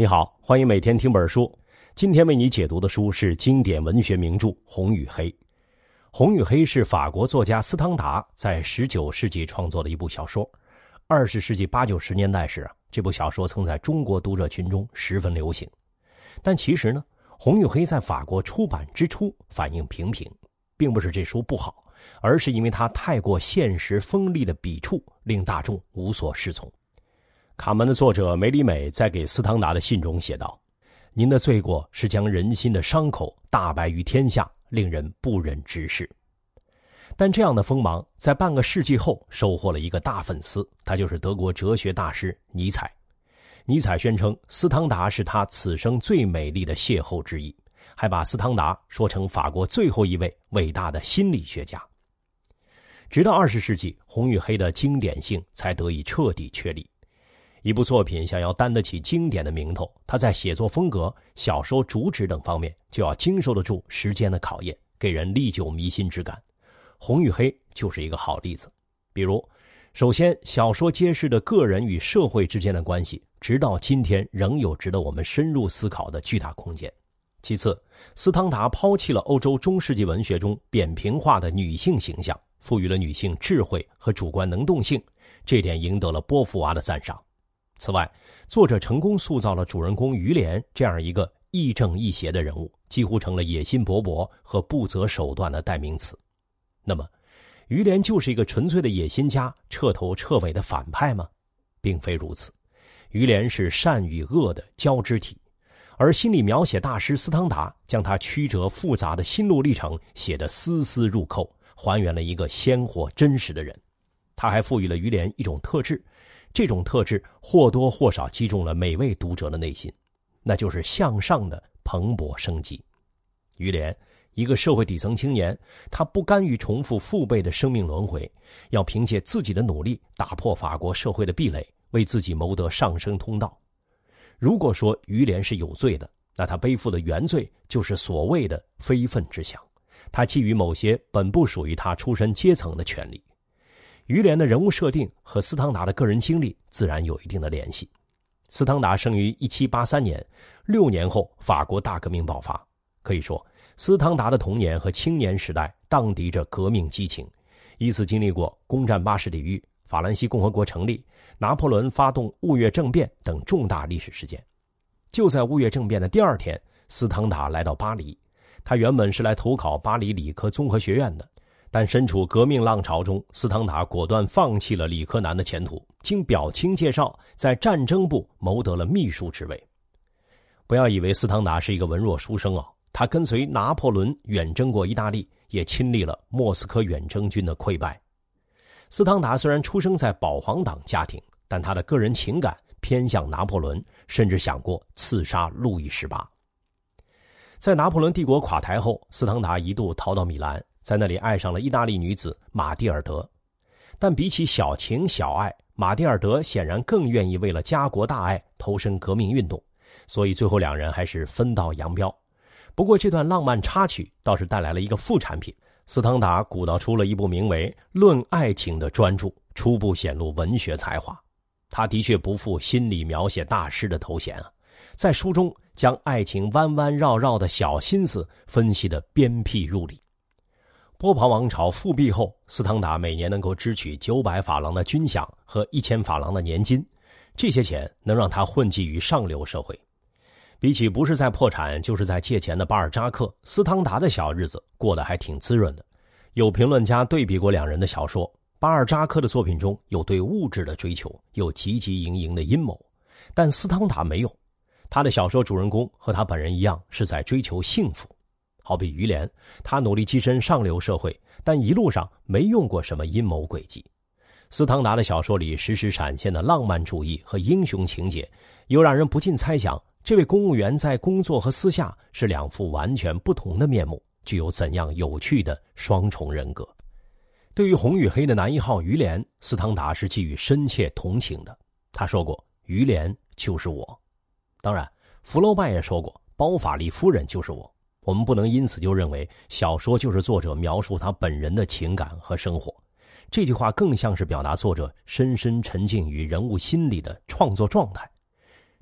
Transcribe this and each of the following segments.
你好，欢迎每天听本书。今天为你解读的书是经典文学名著《红与黑》。《红与黑》是法国作家斯汤达在十九世纪创作的一部小说。二十世纪八九十年代时，这部小说曾在中国读者群中十分流行。但其实呢，《红与黑》在法国出版之初反应平平，并不是这书不好，而是因为它太过现实锋利的笔触，令大众无所适从。卡门的作者梅里美在给斯汤达的信中写道：“您的罪过是将人心的伤口大白于天下，令人不忍直视。”但这样的锋芒在半个世纪后收获了一个大粉丝，他就是德国哲学大师尼采。尼采宣称斯汤达是他此生最美丽的邂逅之一，还把斯汤达说成法国最后一位伟大的心理学家。直到二十世纪，《红与黑》的经典性才得以彻底确立。一部作品想要担得起经典的名头，它在写作风格、小说主旨等方面就要经受得住时间的考验，给人历久弥新之感。《红与黑》就是一个好例子。比如，首先，小说揭示的个人与社会之间的关系，直到今天仍有值得我们深入思考的巨大空间。其次，斯汤达抛弃了欧洲中世纪文学中扁平化的女性形象，赋予了女性智慧和主观能动性，这点赢得了波伏娃的赞赏。此外，作者成功塑造了主人公于连这样一个亦正亦邪的人物，几乎成了野心勃勃和不择手段的代名词。那么，于连就是一个纯粹的野心家、彻头彻尾的反派吗？并非如此，于连是善与恶的交织体，而心理描写大师斯汤达将他曲折复杂的心路历程写得丝丝入扣，还原了一个鲜活真实的人。他还赋予了于连一种特质。这种特质或多或少击中了每位读者的内心，那就是向上的蓬勃生机。于连，一个社会底层青年，他不甘于重复父辈的生命轮回，要凭借自己的努力打破法国社会的壁垒，为自己谋得上升通道。如果说于连是有罪的，那他背负的原罪就是所谓的非分之想，他觊觎某些本不属于他出身阶层的权利。于连的人物设定和斯汤达的个人经历自然有一定的联系。斯汤达生于1783年，六年后法国大革命爆发。可以说，斯汤达的童年和青年时代荡涤着革命激情，依次经历过攻占巴士底狱、法兰西共和国成立、拿破仑发动雾月政变等重大历史事件。就在雾月政变的第二天，斯汤达来到巴黎。他原本是来投考巴黎理科综合学院的。但身处革命浪潮中，斯汤达果断放弃了理科男的前途，经表亲介绍，在战争部谋得了秘书职位。不要以为斯汤达是一个文弱书生啊，他跟随拿破仑远征过意大利，也亲历了莫斯科远征军的溃败。斯汤达虽然出生在保皇党家庭，但他的个人情感偏向拿破仑，甚至想过刺杀路易十八。在拿破仑帝国垮台后，斯汤达一度逃到米兰。在那里爱上了意大利女子玛蒂尔德，但比起小情小爱，玛蒂尔德显然更愿意为了家国大爱投身革命运动，所以最后两人还是分道扬镳。不过这段浪漫插曲倒是带来了一个副产品：斯汤达鼓捣出了一部名为《论爱情》的专著，初步显露文学才华。他的确不负心理描写大师的头衔啊，在书中将爱情弯弯绕绕的小心思分析的鞭辟入里。波旁王朝复辟后，斯汤达每年能够支取九百法郎的军饷和一千法郎的年金，这些钱能让他混迹于上流社会。比起不是在破产就是在借钱的巴尔扎克，斯汤达的小日子过得还挺滋润的。有评论家对比过两人的小说，巴尔扎克的作品中有对物质的追求，有汲汲营营的阴谋，但斯汤达没有。他的小说主人公和他本人一样，是在追求幸福。好比于连，他努力跻身上流社会，但一路上没用过什么阴谋诡计。斯汤达的小说里时时闪现的浪漫主义和英雄情节，又让人不禁猜想，这位公务员在工作和私下是两副完全不同的面目，具有怎样有趣的双重人格。对于红与黑的男一号于连，斯汤达是寄予深切同情的。他说过：“于连就是我。”当然，福楼拜也说过：“包法利夫人就是我。”我们不能因此就认为小说就是作者描述他本人的情感和生活，这句话更像是表达作者深深沉浸于人物心理的创作状态。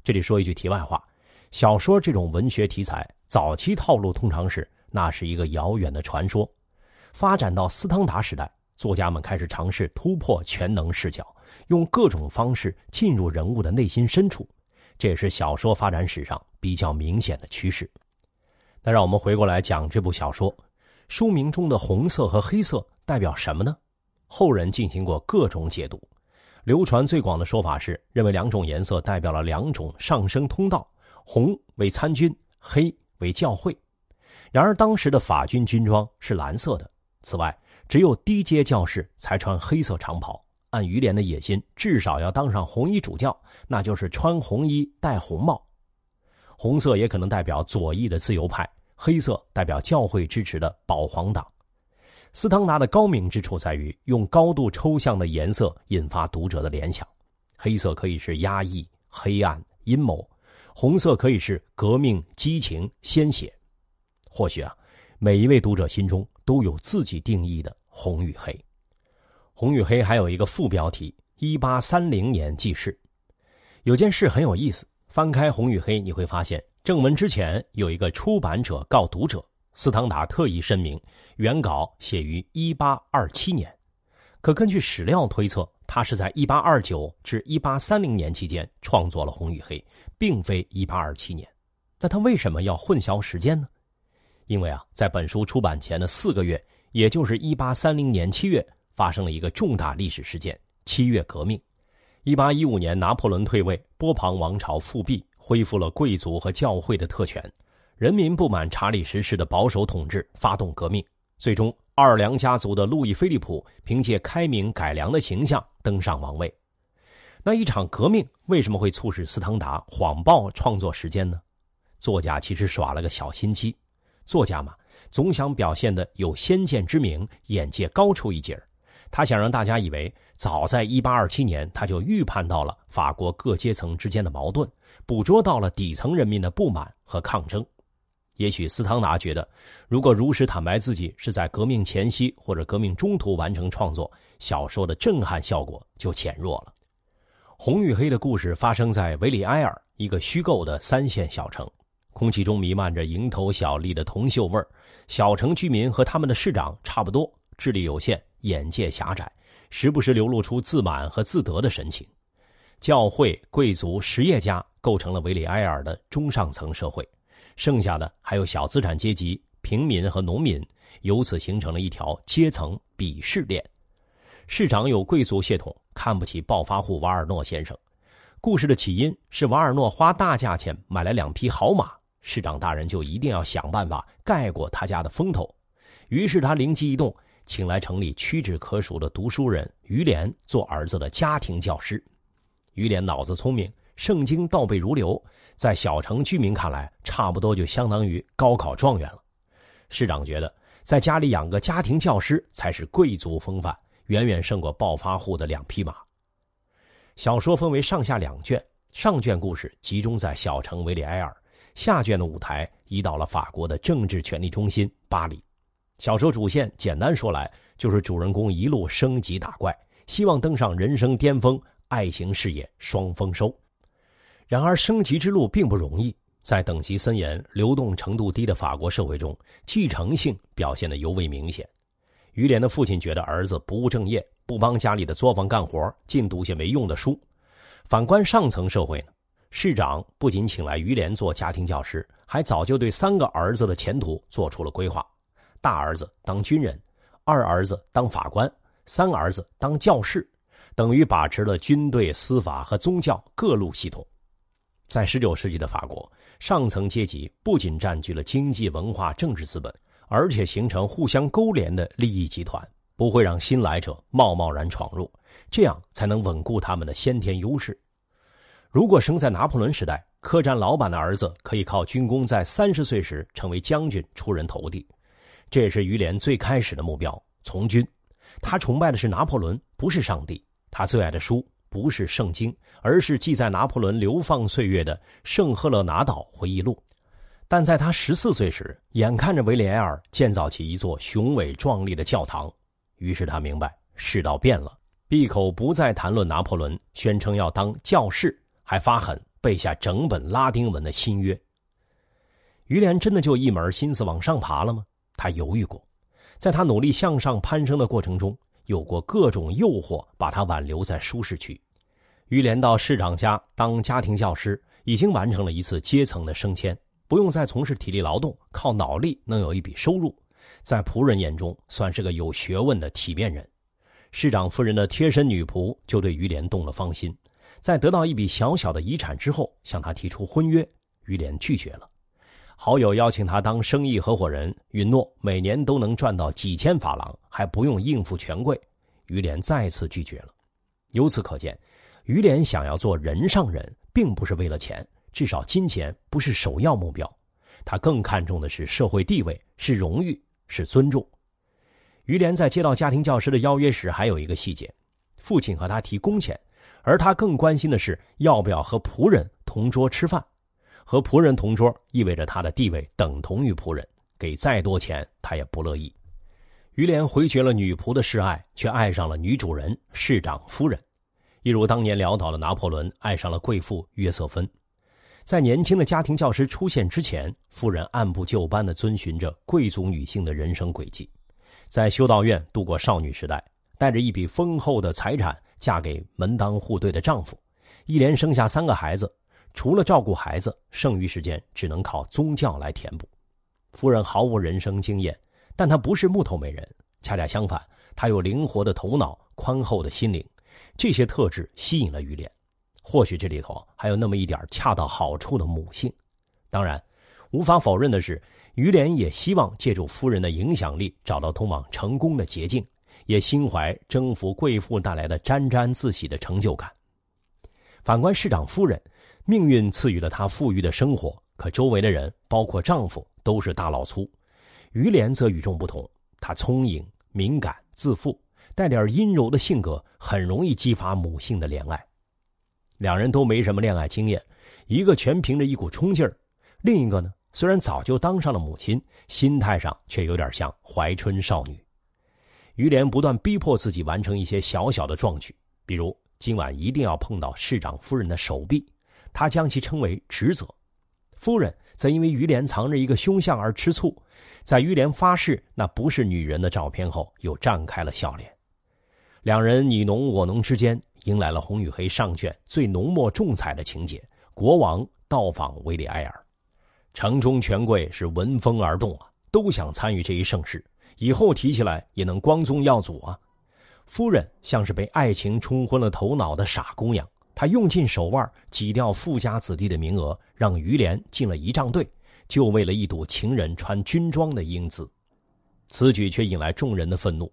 这里说一句题外话：小说这种文学题材，早期套路通常是那是一个遥远的传说。发展到斯汤达时代，作家们开始尝试突破全能视角，用各种方式进入人物的内心深处。这也是小说发展史上比较明显的趋势。那让我们回过来讲这部小说，书名中的红色和黑色代表什么呢？后人进行过各种解读，流传最广的说法是认为两种颜色代表了两种上升通道，红为参军，黑为教会。然而当时的法军军装是蓝色的，此外只有低阶教士才穿黑色长袍。按于连的野心，至少要当上红衣主教，那就是穿红衣戴红帽。红色也可能代表左翼的自由派，黑色代表教会支持的保皇党。斯汤达的高明之处在于用高度抽象的颜色引发读者的联想。黑色可以是压抑、黑暗、阴谋；红色可以是革命、激情、鲜血。或许啊，每一位读者心中都有自己定义的红与黑。红与黑还有一个副标题：一八三零年记事。有件事很有意思，翻开红与黑，你会发现正文之前有一个出版者告读者，斯汤达特意声明，原稿写于一八二七年，可根据史料推测，他是在一八二九至一八三零年期间创作了红与黑，并非一八二七年。那他为什么要混淆时间呢？因为啊，在本书出版前的四个月，也就是一八三零年七月。发生了一个重大历史事件——七月革命。一八一五年，拿破仑退位，波旁王朝复辟，恢复了贵族和教会的特权。人民不满查理十世的保守统治，发动革命。最终，奥尔良家族的路易菲利普凭借开明改良的形象登上王位。那一场革命为什么会促使斯汤达谎报创作时间呢？作家其实耍了个小心机。作家嘛，总想表现的有先见之明，眼界高出一截儿。他想让大家以为，早在1827年，他就预判到了法国各阶层之间的矛盾，捕捉到了底层人民的不满和抗争。也许斯汤达觉得，如果如实坦白自己是在革命前夕或者革命中途完成创作，小说的震撼效果就减弱了。红与黑的故事发生在维里埃尔，一个虚构的三线小城，空气中弥漫着蝇头小利的铜锈味儿。小城居民和他们的市长差不多，智力有限。眼界狭窄，时不时流露出自满和自得的神情。教会、贵族、实业家构成了维里埃尔的中上层社会，剩下的还有小资产阶级、平民和农民，由此形成了一条阶层鄙视链。市长有贵族血统，看不起暴发户瓦尔诺先生。故事的起因是瓦尔诺花大价钱买来两匹好马，市长大人就一定要想办法盖过他家的风头。于是他灵机一动。请来城里屈指可数的读书人于连做儿子的家庭教师。于连脑子聪明，圣经倒背如流，在小城居民看来，差不多就相当于高考状元了。市长觉得，在家里养个家庭教师才是贵族风范，远远胜过暴发户的两匹马。小说分为上下两卷，上卷故事集中在小城维里埃尔，下卷的舞台移到了法国的政治权力中心巴黎。小说主线简单说来，就是主人公一路升级打怪，希望登上人生巅峰，爱情事业双丰收。然而，升级之路并不容易，在等级森严、流动程度低的法国社会中，继承性表现得尤为明显。于连的父亲觉得儿子不务正业，不帮家里的作坊干活，净读些没用的书。反观上层社会呢，市长不仅请来于连做家庭教师，还早就对三个儿子的前途做出了规划。大儿子当军人，二儿子当法官，三儿子当教士，等于把持了军队、司法和宗教各路系统。在十九世纪的法国，上层阶级不仅占据了经济、文化、政治资本，而且形成互相勾连的利益集团，不会让新来者贸贸然闯入，这样才能稳固他们的先天优势。如果生在拿破仑时代，客栈老板的儿子可以靠军功，在三十岁时成为将军，出人头地。这也是于连最开始的目标——从军。他崇拜的是拿破仑，不是上帝。他最爱的书不是圣经，而是记载拿破仑流放岁月的《圣赫勒拿岛回忆录》。但在他十四岁时，眼看着维里埃尔建造起一座雄伟壮丽的教堂，于是他明白世道变了，闭口不再谈论拿破仑，宣称要当教士，还发狠背下整本拉丁文的新约。于连真的就一门心思往上爬了吗？他犹豫过，在他努力向上攀升的过程中，有过各种诱惑把他挽留在舒适区。于连到市长家当家庭教师，已经完成了一次阶层的升迁，不用再从事体力劳动，靠脑力能有一笔收入，在仆人眼中算是个有学问的体面人。市长夫人的贴身女仆就对于连动了芳心，在得到一笔小小的遗产之后，向他提出婚约，于连拒绝了。好友邀请他当生意合伙人，允诺每年都能赚到几千法郎，还不用应付权贵。于连再次拒绝了。由此可见，于连想要做人上人，并不是为了钱，至少金钱不是首要目标。他更看重的是社会地位，是荣誉，是尊重。于连在接到家庭教师的邀约时，还有一个细节：父亲和他提工钱，而他更关心的是要不要和仆人同桌吃饭。和仆人同桌意味着他的地位等同于仆人，给再多钱他也不乐意。于连回绝了女仆的示爱，却爱上了女主人市长夫人，一如当年潦倒的拿破仑爱上了贵妇约瑟芬。在年轻的家庭教师出现之前，夫人按部就班地遵循着贵族女性的人生轨迹，在修道院度过少女时代，带着一笔丰厚的财产嫁给门当户对的丈夫，一连生下三个孩子。除了照顾孩子，剩余时间只能靠宗教来填补。夫人毫无人生经验，但她不是木头美人，恰恰相反，她有灵活的头脑、宽厚的心灵，这些特质吸引了于连。或许这里头还有那么一点恰到好处的母性。当然，无法否认的是，于连也希望借助夫人的影响力找到通往成功的捷径，也心怀征服贵妇带来的沾沾自喜的成就感。反观市长夫人。命运赐予了她富裕的生活，可周围的人，包括丈夫，都是大老粗。于连则与众不同，她聪颖、敏感、自负，带点阴柔的性格，很容易激发母性的怜爱。两人都没什么恋爱经验，一个全凭着一股冲劲儿，另一个呢，虽然早就当上了母亲，心态上却有点像怀春少女。于连不断逼迫自己完成一些小小的壮举，比如今晚一定要碰到市长夫人的手臂。他将其称为职责，夫人则因为于连藏着一个凶相而吃醋，在于连发誓那不是女人的照片后，又绽开了笑脸。两人你侬我侬之间，迎来了《红与黑》上卷最浓墨重彩的情节：国王到访维里埃尔，城中权贵是闻风而动啊，都想参与这一盛事，以后提起来也能光宗耀祖啊。夫人像是被爱情冲昏了头脑的傻姑娘。他用尽手腕挤掉富家子弟的名额，让于连进了仪仗队，就为了一睹情人穿军装的英姿。此举却引来众人的愤怒：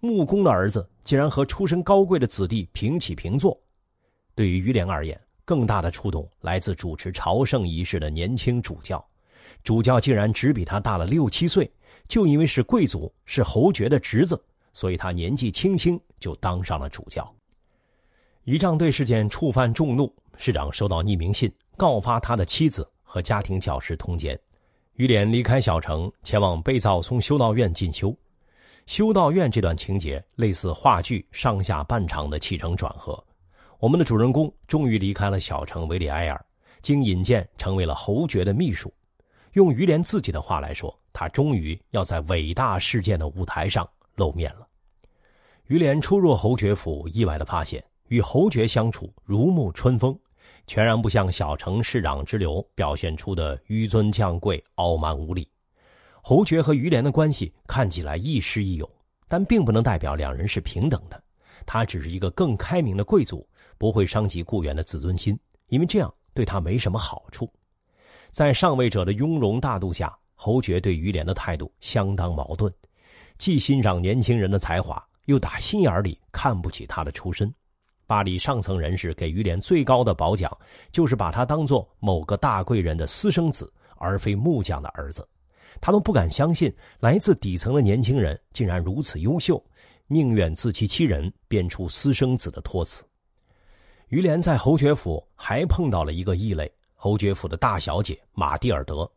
木工的儿子竟然和出身高贵的子弟平起平坐。对于于连而言，更大的触动来自主持朝圣仪式的年轻主教，主教竟然只比他大了六七岁，就因为是贵族，是侯爵的侄子，所以他年纪轻轻就当上了主教。仪仗队事件触犯众怒，市长收到匿名信，告发他的妻子和家庭教师通奸。于连离开小城，前往贝造松修道院进修。修道院这段情节类似话剧上下半场的起承转合。我们的主人公终于离开了小城维里埃尔，经引荐成为了侯爵的秘书。用于连自己的话来说，他终于要在伟大事件的舞台上露面了。于连出入侯爵府，意外的发现。与侯爵相处如沐春风，全然不像小城市长之流表现出的纡尊降贵、傲慢无礼。侯爵和于连的关系看起来亦师亦友，但并不能代表两人是平等的。他只是一个更开明的贵族，不会伤及雇员的自尊心，因为这样对他没什么好处。在上位者的雍容大度下，侯爵对于连的态度相当矛盾，既欣赏年轻人的才华，又打心眼里看不起他的出身。巴黎上层人士给于连最高的褒奖，就是把他当做某个大贵人的私生子，而非木匠的儿子。他们不敢相信，来自底层的年轻人竟然如此优秀，宁愿自欺欺人，编出私生子的托词。于连在侯爵府还碰到了一个异类——侯爵府的大小姐玛蒂尔德。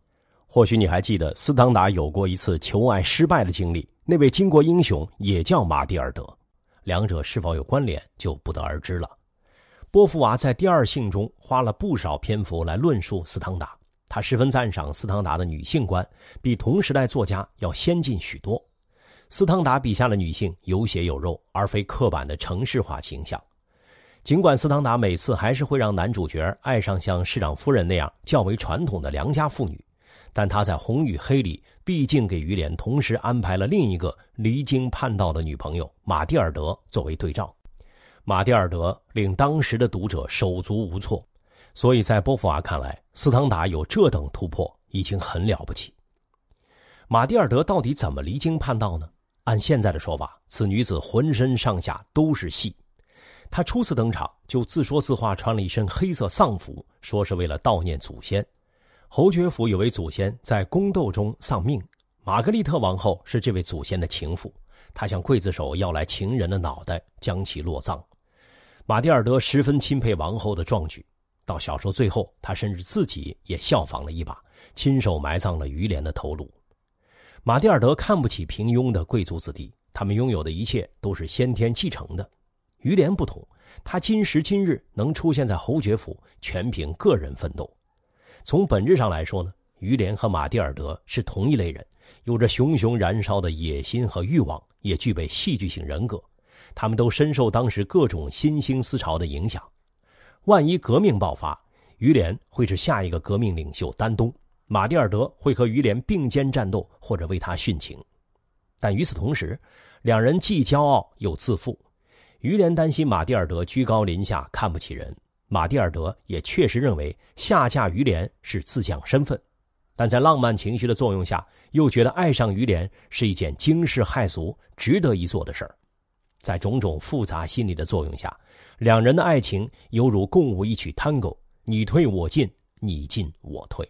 或许你还记得，斯当达有过一次求爱失败的经历，那位巾帼英雄也叫玛蒂尔德。两者是否有关联，就不得而知了。波伏娃在第二性中花了不少篇幅来论述斯汤达，他十分赞赏斯汤达的女性观比同时代作家要先进许多。斯汤达笔下的女性有血有肉，而非刻板的城市化形象。尽管斯汤达每次还是会让男主角爱上像市长夫人那样较为传统的良家妇女，但他在《红与黑》里毕竟给于连同时安排了另一个离经叛道的女朋友玛蒂尔德作为对照。玛蒂尔德令当时的读者手足无措，所以在波伏娃看来，斯汤达有这等突破已经很了不起。玛蒂尔德到底怎么离经叛道呢？按现在的说法，此女子浑身上下都是戏。她初次登场就自说自话，穿了一身黑色丧服，说是为了悼念祖先。侯爵府有位祖先在宫斗中丧命，玛格丽特王后是这位祖先的情妇，她向刽子手要来情人的脑袋，将其落葬。马蒂尔德十分钦佩王后的壮举，到小说最后，他甚至自己也效仿了一把，亲手埋葬了于连的头颅。马蒂尔德看不起平庸的贵族子弟，他们拥有的一切都是先天继承的。于连不同，他今时今日能出现在侯爵府，全凭个人奋斗。从本质上来说呢，于连和马蒂尔德是同一类人，有着熊熊燃烧的野心和欲望，也具备戏剧性人格。他们都深受当时各种新兴思潮的影响。万一革命爆发，于连会是下一个革命领袖丹东。马蒂尔德会和于连并肩战斗，或者为他殉情，但与此同时，两人既骄傲又自负。于连担心马蒂尔德居高临下看不起人，马蒂尔德也确实认为下嫁于连是自降身份，但在浪漫情绪的作用下，又觉得爱上于连是一件惊世骇俗、值得一做的事儿。在种种复杂心理的作用下，两人的爱情犹如共舞一曲探戈，你退我进，你进我退。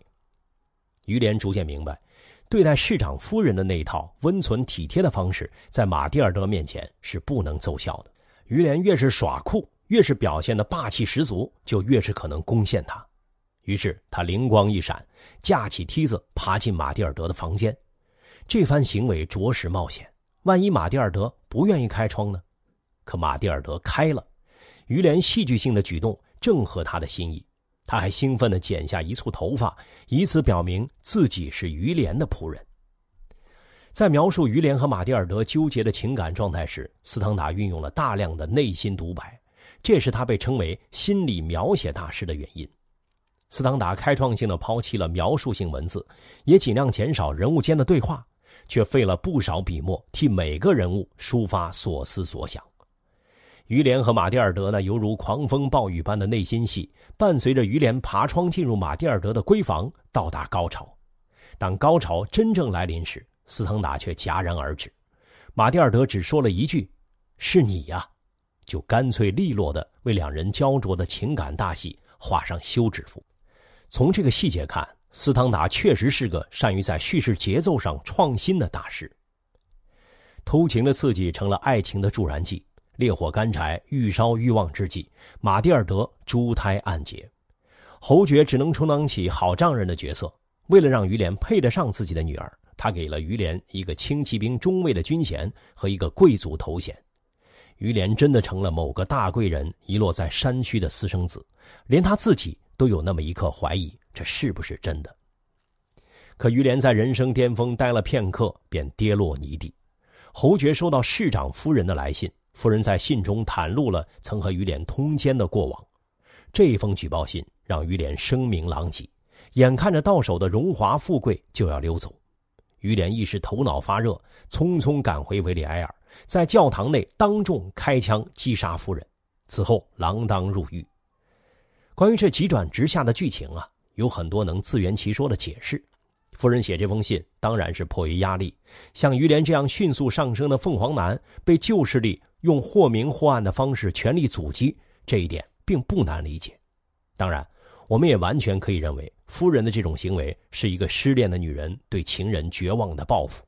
于连逐渐明白，对待市长夫人的那一套温存体贴的方式，在马蒂尔德面前是不能奏效的。于连越是耍酷，越是表现的霸气十足，就越是可能攻陷他。于是他灵光一闪，架起梯子爬进马蒂尔德的房间。这番行为着实冒险，万一马蒂尔德不愿意开窗呢？可马蒂尔德开了，于连戏剧性的举动正合他的心意。他还兴奋地剪下一簇头发，以此表明自己是于连的仆人。在描述于连和马蒂尔德纠结的情感状态时，斯汤达运用了大量的内心独白，这是他被称为“心理描写大师”的原因。斯汤达开创性的抛弃了描述性文字，也尽量减少人物间的对话，却费了不少笔墨替每个人物抒发所思所想。于连和马蒂尔德呢，犹如狂风暴雨般的内心戏，伴随着于连爬窗进入马蒂尔德的闺房，到达高潮。当高潮真正来临时，斯腾达却戛然而止。马蒂尔德只说了一句：“是你呀”，就干脆利落的为两人焦灼的情感大戏画上休止符。从这个细节看，斯汤达确实是个善于在叙事节奏上创新的大师。偷情的刺激成了爱情的助燃剂。烈火干柴愈烧愈旺之际，马蒂尔德珠胎暗结，侯爵只能充当起好丈人的角色。为了让于连配得上自己的女儿，他给了于连一个轻骑兵中尉的军衔和一个贵族头衔。于连真的成了某个大贵人遗落在山区的私生子，连他自己都有那么一刻怀疑这是不是真的。可于连在人生巅峰待了片刻，便跌落泥地。侯爵收到市长夫人的来信。夫人在信中袒露了曾和于连通奸的过往，这封举报信让于连声名狼藉，眼看着到手的荣华富贵就要溜走，于连一时头脑发热，匆匆赶回维里埃尔，在教堂内当众开枪击杀夫人，此后锒铛入狱。关于这急转直下的剧情啊，有很多能自圆其说的解释。夫人写这封信当然是迫于压力，像于连这样迅速上升的凤凰男被旧势力。用或明或暗的方式全力阻击，这一点并不难理解。当然，我们也完全可以认为，夫人的这种行为是一个失恋的女人对情人绝望的报复。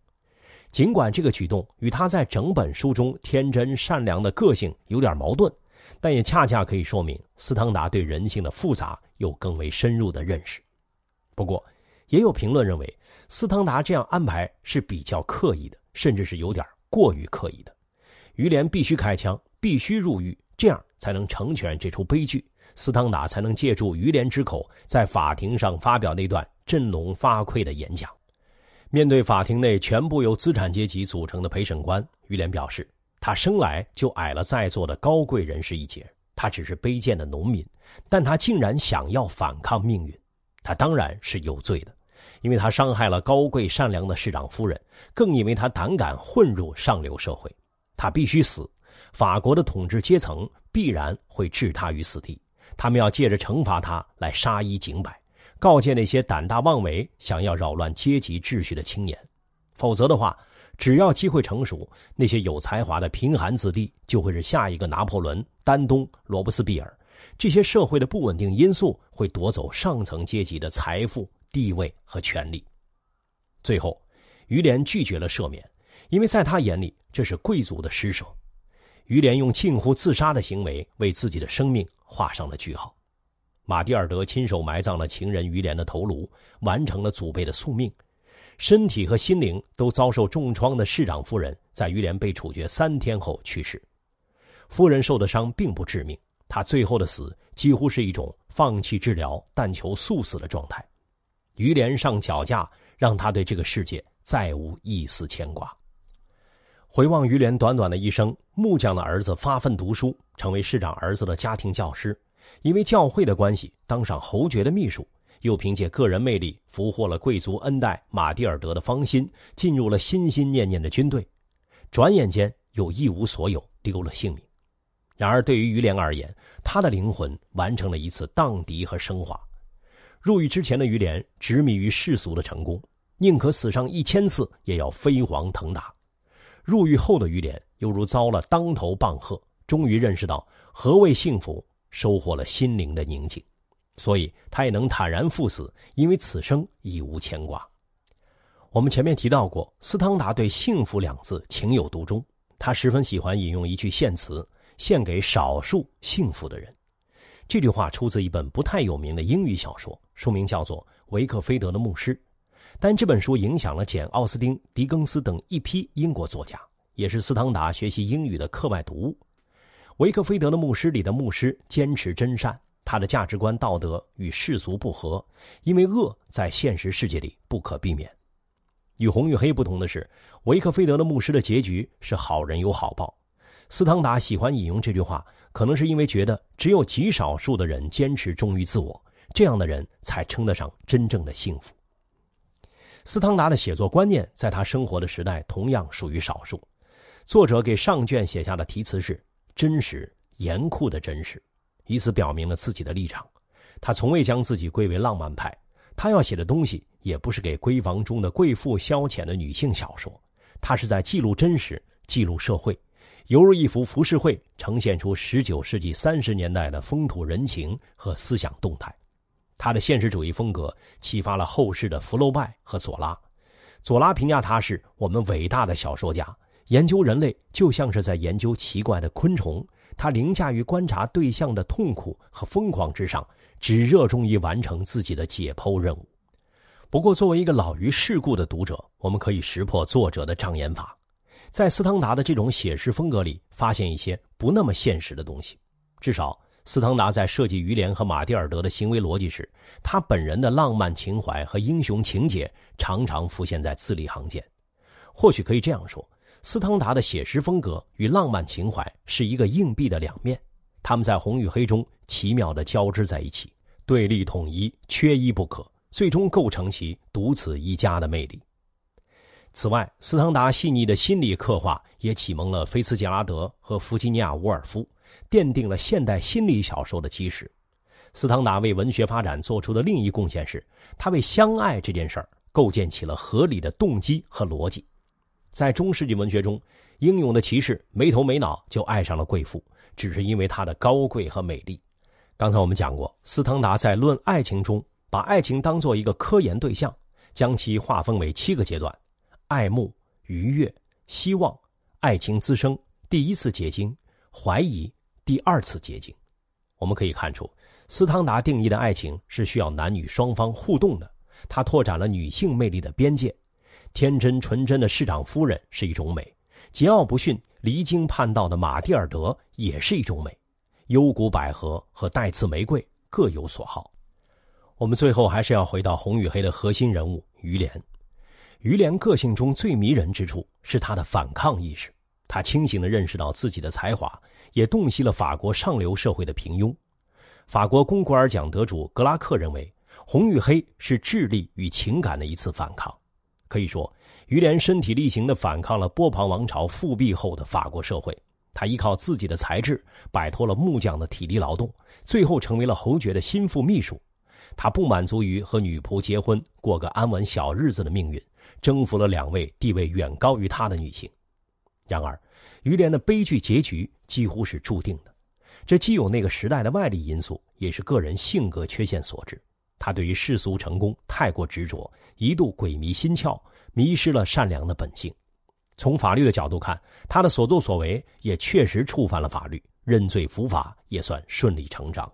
尽管这个举动与他在整本书中天真善良的个性有点矛盾，但也恰恰可以说明斯汤达对人性的复杂有更为深入的认识。不过，也有评论认为，斯汤达这样安排是比较刻意的，甚至是有点过于刻意的。于连必须开枪，必须入狱，这样才能成全这出悲剧，斯汤达才能借助于连之口在法庭上发表那段振聋发聩的演讲。面对法庭内全部由资产阶级组成的陪审官，于连表示，他生来就矮了在座的高贵人士一截，他只是卑贱的农民，但他竟然想要反抗命运，他当然是有罪的。因为他伤害了高贵善良的市长夫人，更因为他胆敢混入上流社会，他必须死。法国的统治阶层必然会置他于死地，他们要借着惩罚他来杀一儆百，告诫那些胆大妄为、想要扰乱阶级秩序的青年。否则的话，只要机会成熟，那些有才华的贫寒子弟就会是下一个拿破仑、丹东、罗伯斯庇尔。这些社会的不稳定因素会夺走上层阶级的财富。地位和权力。最后，于连拒绝了赦免，因为在他眼里这是贵族的施舍。于连用近乎自杀的行为为自己的生命画上了句号。马蒂尔德亲手埋葬了情人于连的头颅，完成了祖辈的宿命。身体和心灵都遭受重创的市长夫人，在于连被处决三天后去世。夫人受的伤并不致命，她最后的死几乎是一种放弃治疗但求速死的状态。于连上绞架，让他对这个世界再无一丝牵挂。回望于连短短的一生，木匠的儿子发奋读书，成为市长儿子的家庭教师，因为教会的关系当上侯爵的秘书，又凭借个人魅力俘获了贵族恩戴马蒂尔德的芳心，进入了心心念念的军队。转眼间又一无所有，丢了性命。然而，对于于连而言，他的灵魂完成了一次荡涤和升华。入狱之前的于连执迷于世俗的成功，宁可死上一千次也要飞黄腾达；入狱后的于连犹如遭了当头棒喝，终于认识到何谓幸福，收获了心灵的宁静，所以他也能坦然赴死，因为此生已无牵挂。我们前面提到过，斯汤达对“幸福”两字情有独钟，他十分喜欢引用一句献词，献给少数幸福的人。这句话出自一本不太有名的英语小说。书名叫做《维克菲德的牧师》，但这本书影响了简·奥斯汀、狄更斯等一批英国作家，也是斯汤达学习英语的课外读物。《维克菲德的牧师》里的牧师坚持真善，他的价值观道德与世俗不合，因为恶在现实世界里不可避免。与红与黑不同的是，维克菲德的牧师的结局是好人有好报。斯汤达喜欢引用这句话，可能是因为觉得只有极少数的人坚持忠于自我。这样的人才称得上真正的幸福。斯汤达的写作观念在他生活的时代同样属于少数。作者给上卷写下的题词是“真实严酷的真实”，以此表明了自己的立场。他从未将自己归为浪漫派。他要写的东西也不是给闺房中的贵妇消遣的女性小说，他是在记录真实，记录社会，犹如一幅浮世绘，呈现出十九世纪三十年代的风土人情和思想动态。他的现实主义风格启发了后世的福楼拜和左拉。左拉评价他是我们伟大的小说家，研究人类就像是在研究奇怪的昆虫。他凌驾于观察对象的痛苦和疯狂之上，只热衷于完成自己的解剖任务。不过，作为一个老于世故的读者，我们可以识破作者的障眼法，在斯汤达的这种写实风格里，发现一些不那么现实的东西，至少。斯汤达在设计于连和马蒂尔德的行为逻辑时，他本人的浪漫情怀和英雄情节常常浮现在字里行间。或许可以这样说，斯汤达的写实风格与浪漫情怀是一个硬币的两面，他们在红与黑中奇妙地交织在一起，对立统一，缺一不可，最终构成其独此一家的魅力。此外，斯汤达细腻的心理刻画也启蒙了菲茨杰拉德和弗吉尼亚·伍尔夫。奠定了现代心理小说的基石。斯汤达为文学发展做出的另一贡献是，他为相爱这件事儿构建起了合理的动机和逻辑。在中世纪文学中，英勇的骑士没头没脑就爱上了贵妇，只是因为她的高贵和美丽。刚才我们讲过，斯汤达在《论爱情》中把爱情当做一个科研对象，将其划分为七个阶段：爱慕、愉悦、希望、爱情滋生、第一次结晶、怀疑。第二次结晶，我们可以看出，斯汤达定义的爱情是需要男女双方互动的。他拓展了女性魅力的边界，天真纯真的市长夫人是一种美，桀骜不驯、离经叛道的马蒂尔德也是一种美。幽谷百合和带刺玫瑰各有所好。我们最后还是要回到红与黑的核心人物于连。于连个性中最迷人之处是他的反抗意识，他清醒地认识到自己的才华，也洞悉了法国上流社会的平庸。法国龚古尔奖得主格拉克认为，红与黑是智力与情感的一次反抗。可以说，于连身体力行的反抗了波旁王朝复辟后的法国社会。他依靠自己的才智，摆脱了木匠的体力劳动，最后成为了侯爵的心腹秘书。他不满足于和女仆结婚，过个安稳小日子的命运，征服了两位地位远高于他的女性。然而，于连的悲剧结局几乎是注定的。这既有那个时代的外力因素，也是个人性格缺陷所致。他对于世俗成功太过执着，一度鬼迷心窍，迷失了善良的本性。从法律的角度看，他的所作所为也确实触犯了法律，认罪伏法也算顺理成章。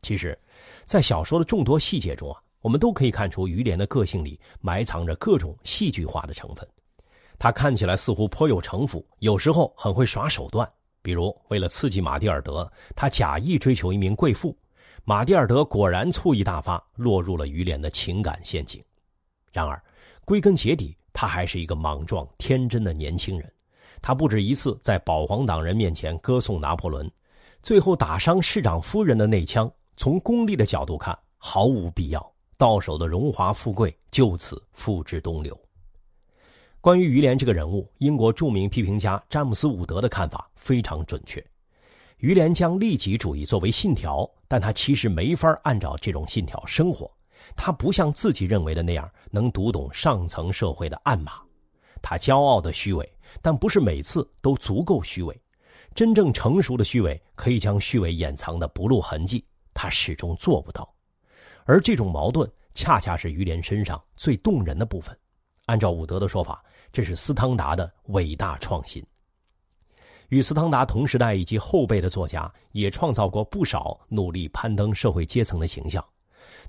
其实。在小说的众多细节中啊，我们都可以看出于连的个性里埋藏着各种戏剧化的成分。他看起来似乎颇有城府，有时候很会耍手段。比如，为了刺激马蒂尔德，他假意追求一名贵妇，马蒂尔德果然醋意大发，落入了于连的情感陷阱。然而，归根结底，他还是一个莽撞天真的年轻人。他不止一次在保皇党人面前歌颂拿破仑，最后打伤市长夫人的那枪。从功利的角度看，毫无必要。到手的荣华富贵就此付之东流。关于于连这个人物，英国著名批评家詹姆斯·伍德的看法非常准确。于连将利己主义作为信条，但他其实没法按照这种信条生活。他不像自己认为的那样能读懂上层社会的暗码。他骄傲的虚伪，但不是每次都足够虚伪。真正成熟的虚伪可以将虚伪掩藏的不露痕迹。他始终做不到，而这种矛盾恰恰是于连身上最动人的部分。按照伍德的说法，这是斯汤达的伟大创新。与斯汤达同时代以及后辈的作家也创造过不少努力攀登社会阶层的形象，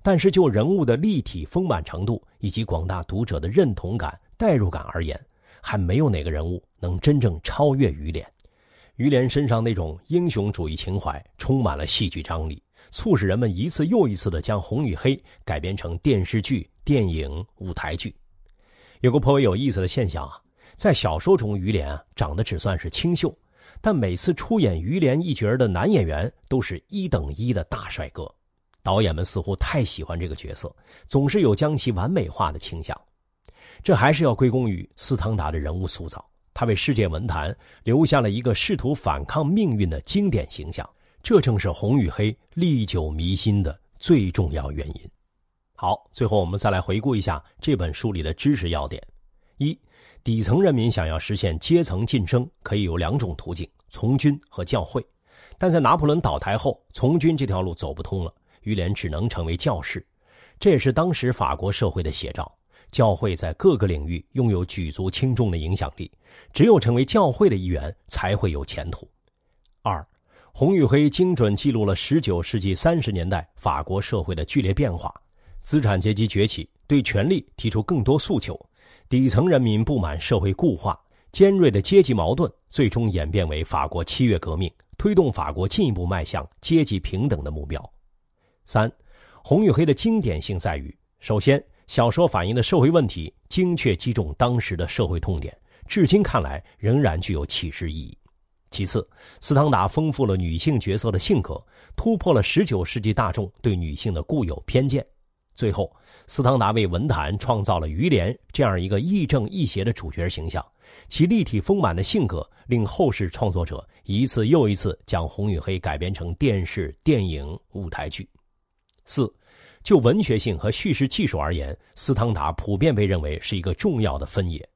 但是就人物的立体丰满程度以及广大读者的认同感、代入感而言，还没有哪个人物能真正超越于连。于连身上那种英雄主义情怀，充满了戏剧张力。促使人们一次又一次的将《红与黑》改编成电视剧、电影、舞台剧。有个颇为有意思的现象啊，在小说中，于连啊长得只算是清秀，但每次出演于连一角的男演员都是一等一的大帅哥。导演们似乎太喜欢这个角色，总是有将其完美化的倾向。这还是要归功于斯汤达的人物塑造，他为世界文坛留下了一个试图反抗命运的经典形象。这正是红与黑历久弥新的最重要原因。好，最后我们再来回顾一下这本书里的知识要点：一、底层人民想要实现阶层晋升，可以有两种途径，从军和教会。但在拿破仑倒台后，从军这条路走不通了，于连只能成为教士。这也是当时法国社会的写照。教会在各个领域拥有举足轻重的影响力，只有成为教会的一员，才会有前途。二。红与黑精准记录了十九世纪三十年代法国社会的剧烈变化，资产阶级崛起，对权力提出更多诉求，底层人民不满社会固化，尖锐的阶级矛盾最终演变为法国七月革命，推动法国进一步迈向阶级平等的目标。三，红与黑的经典性在于，首先，小说反映的社会问题精确击中当时的社会痛点，至今看来仍然具有启示意义。其次，斯汤达丰富了女性角色的性格，突破了十九世纪大众对女性的固有偏见。最后，斯汤达为文坛创造了于连这样一个亦正亦邪的主角形象，其立体丰满的性格令后世创作者一次又一次将《红与黑》改编成电视、电影、舞台剧。四，就文学性和叙事技术而言，斯汤达普遍被认为是一个重要的分野。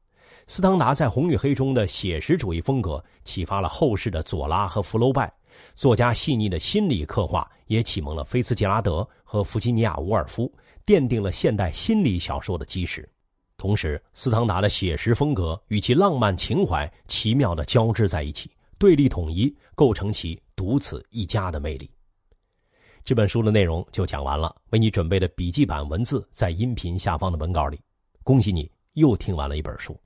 斯汤达在《红与黑》中的写实主义风格启发了后世的左拉和福楼拜，作家细腻的心理刻画也启蒙了菲茨杰拉德和弗吉尼亚·伍尔夫，奠定了现代心理小说的基石。同时，斯汤达的写实风格与其浪漫情怀奇妙地交织在一起，对立统一，构成其独此一家的魅力。这本书的内容就讲完了，为你准备的笔记版文字在音频下方的文稿里。恭喜你又听完了一本书。